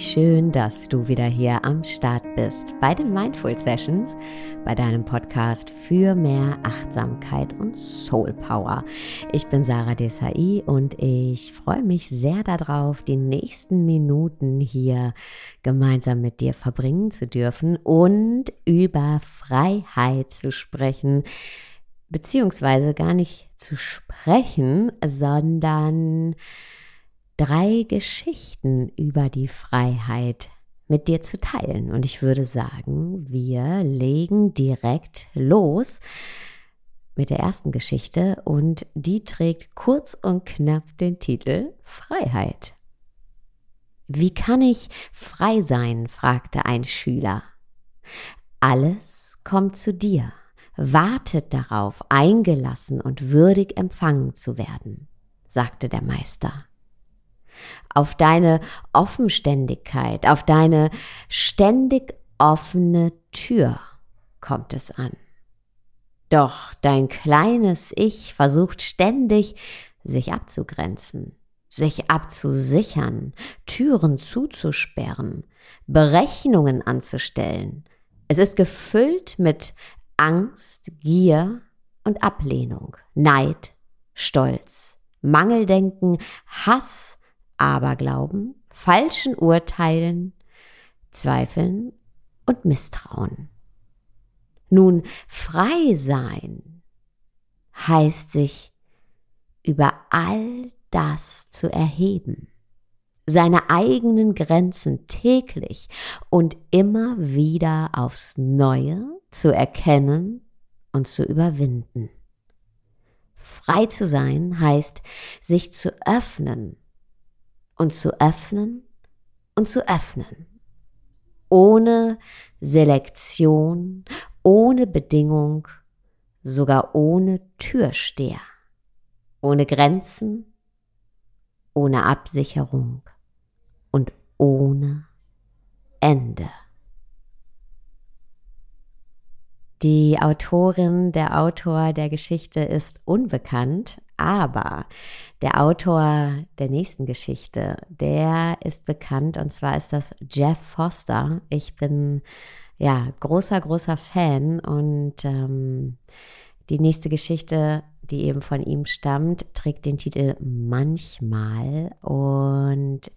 schön, dass du wieder hier am Start bist bei den Mindful Sessions, bei deinem Podcast für mehr Achtsamkeit und Soul Power. Ich bin Sarah Desai und ich freue mich sehr darauf, die nächsten Minuten hier gemeinsam mit dir verbringen zu dürfen und über Freiheit zu sprechen, beziehungsweise gar nicht zu sprechen, sondern drei Geschichten über die Freiheit mit dir zu teilen. Und ich würde sagen, wir legen direkt los mit der ersten Geschichte und die trägt kurz und knapp den Titel Freiheit. Wie kann ich frei sein? fragte ein Schüler. Alles kommt zu dir, wartet darauf, eingelassen und würdig empfangen zu werden, sagte der Meister auf deine Offenständigkeit, auf deine ständig offene Tür kommt es an. Doch dein kleines Ich versucht ständig, sich abzugrenzen, sich abzusichern, Türen zuzusperren, Berechnungen anzustellen. Es ist gefüllt mit Angst, Gier und Ablehnung, Neid, Stolz, Mangeldenken, Hass, Aberglauben, falschen Urteilen, Zweifeln und Misstrauen. Nun, frei sein heißt sich über all das zu erheben, seine eigenen Grenzen täglich und immer wieder aufs Neue zu erkennen und zu überwinden. Frei zu sein heißt, sich zu öffnen und zu öffnen und zu öffnen. Ohne Selektion, ohne Bedingung, sogar ohne Türsteher, ohne Grenzen, ohne Absicherung und ohne Ende. Die Autorin, der Autor der Geschichte ist unbekannt, aber der Autor der nächsten Geschichte, der ist bekannt und zwar ist das Jeff Foster. Ich bin ja großer, großer Fan und ähm, die nächste Geschichte, die eben von ihm stammt, trägt den Titel Manchmal und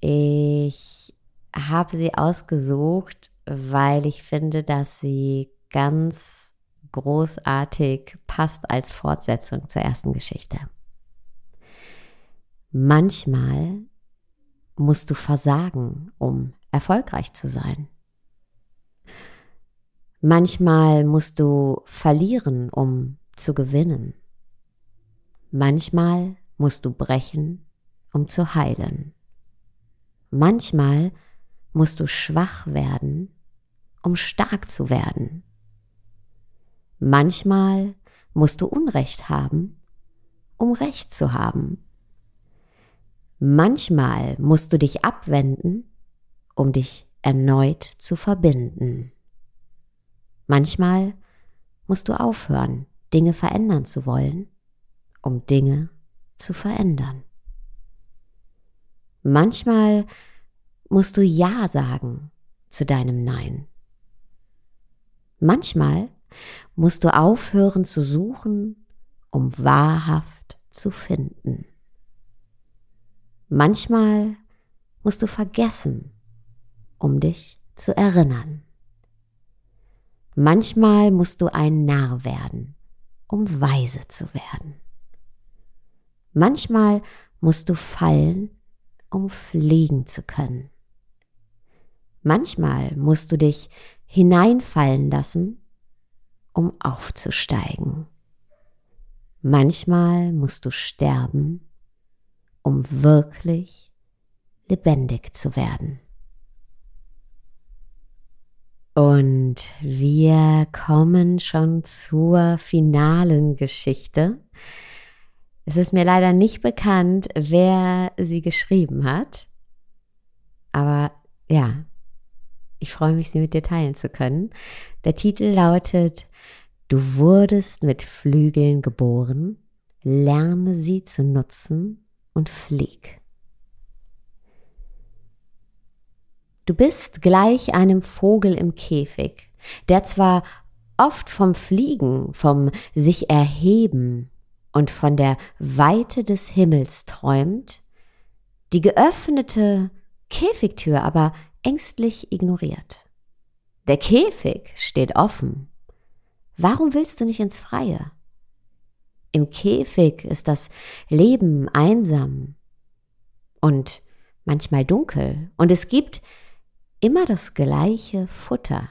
ich habe sie ausgesucht, weil ich finde, dass sie ganz großartig passt als Fortsetzung zur ersten Geschichte. Manchmal musst du versagen, um erfolgreich zu sein. Manchmal musst du verlieren, um zu gewinnen. Manchmal musst du brechen, um zu heilen. Manchmal musst du schwach werden, um stark zu werden. Manchmal musst du Unrecht haben, um Recht zu haben. Manchmal musst du dich abwenden, um dich erneut zu verbinden. Manchmal musst du aufhören, Dinge verändern zu wollen, um Dinge zu verändern. Manchmal musst du Ja sagen zu deinem Nein. Manchmal musst du aufhören zu suchen, um wahrhaft zu finden. Manchmal musst du vergessen, um dich zu erinnern. Manchmal musst du ein Narr werden, um weise zu werden. Manchmal musst du fallen, um fliegen zu können. Manchmal musst du dich hineinfallen lassen, um aufzusteigen. Manchmal musst du sterben, um wirklich lebendig zu werden. Und wir kommen schon zur finalen Geschichte. Es ist mir leider nicht bekannt, wer sie geschrieben hat. Aber ja, ich freue mich, sie mit dir teilen zu können. Der Titel lautet Du wurdest mit Flügeln geboren, lerne sie zu nutzen und flieg. Du bist gleich einem Vogel im Käfig, der zwar oft vom Fliegen, vom sich erheben und von der Weite des Himmels träumt, die geöffnete Käfigtür aber ängstlich ignoriert. Der Käfig steht offen. Warum willst du nicht ins Freie? Im Käfig ist das Leben einsam und manchmal dunkel und es gibt immer das gleiche Futter.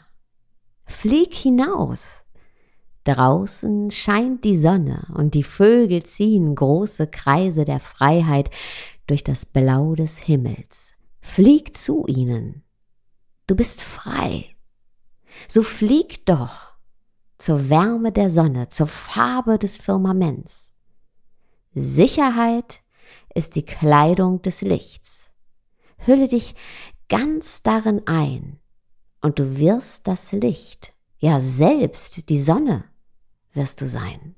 Flieg hinaus. Draußen scheint die Sonne und die Vögel ziehen große Kreise der Freiheit durch das Blau des Himmels. Flieg zu ihnen. Du bist frei. So flieg doch zur Wärme der Sonne, zur Farbe des Firmaments. Sicherheit ist die Kleidung des Lichts. Hülle dich ganz darin ein, und du wirst das Licht, ja selbst die Sonne wirst du sein.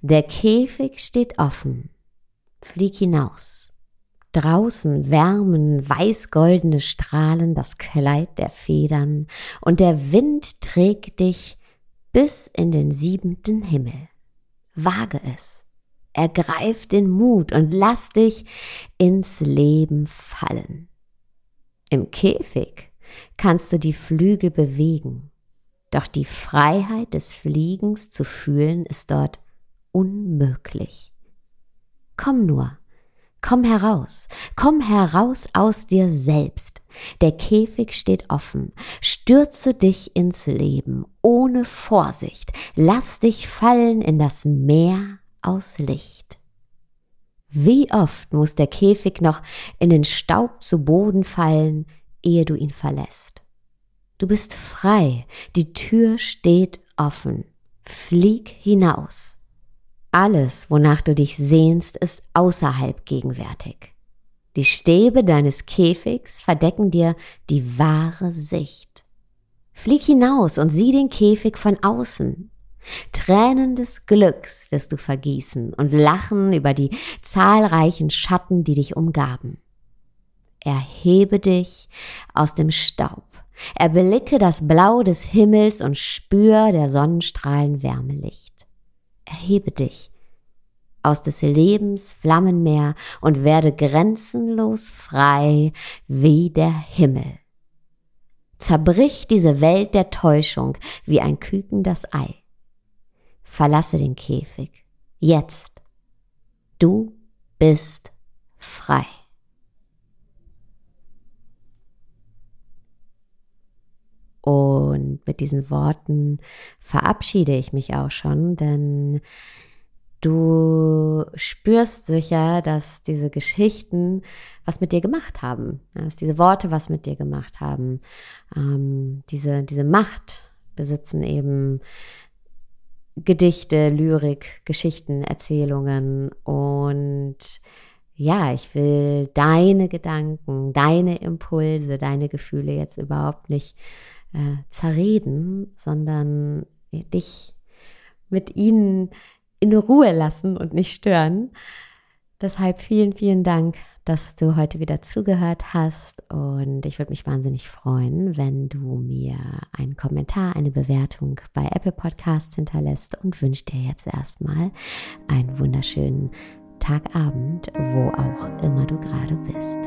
Der Käfig steht offen, flieg hinaus. Draußen wärmen weißgoldene Strahlen das Kleid der Federn, und der Wind trägt dich bis in den siebenten Himmel. Wage es, ergreif den Mut und lass dich ins Leben fallen. Im Käfig kannst du die Flügel bewegen, doch die Freiheit des Fliegens zu fühlen ist dort unmöglich. Komm nur, komm heraus, komm heraus aus dir selbst. Der Käfig steht offen. Stürze dich ins Leben ohne Vorsicht. Lass dich fallen in das Meer aus Licht. Wie oft muss der Käfig noch in den Staub zu Boden fallen, ehe du ihn verlässt. Du bist frei, die Tür steht offen. Flieg hinaus. Alles, wonach du dich sehnst, ist außerhalb gegenwärtig. Die Stäbe deines Käfigs verdecken dir die wahre Sicht. Flieg hinaus und sieh den Käfig von außen. Tränen des Glücks wirst du vergießen und lachen über die zahlreichen Schatten, die dich umgaben. Erhebe dich aus dem Staub. Erblicke das Blau des Himmels und spür der Sonnenstrahlen Wärmelicht. Erhebe dich aus des Lebens Flammenmeer und werde grenzenlos frei wie der Himmel. Zerbrich diese Welt der Täuschung wie ein Küken das Ei. Verlasse den Käfig. Jetzt. Du bist frei. Und mit diesen Worten verabschiede ich mich auch schon, denn du spürst sicher, dass diese Geschichten was mit dir gemacht haben, dass diese Worte was mit dir gemacht haben. Ähm, diese, diese Macht besitzen eben Gedichte, Lyrik, Geschichten, Erzählungen und ja, ich will deine Gedanken, deine Impulse, deine Gefühle jetzt überhaupt nicht äh, zerreden, sondern dich mit ihnen in Ruhe lassen und nicht stören. Deshalb vielen, vielen Dank, dass du heute wieder zugehört hast und ich würde mich wahnsinnig freuen, wenn du mir einen Kommentar, eine Bewertung bei Apple Podcasts hinterlässt und wünsche dir jetzt erstmal einen wunderschönen Tagabend, wo auch immer du gerade bist.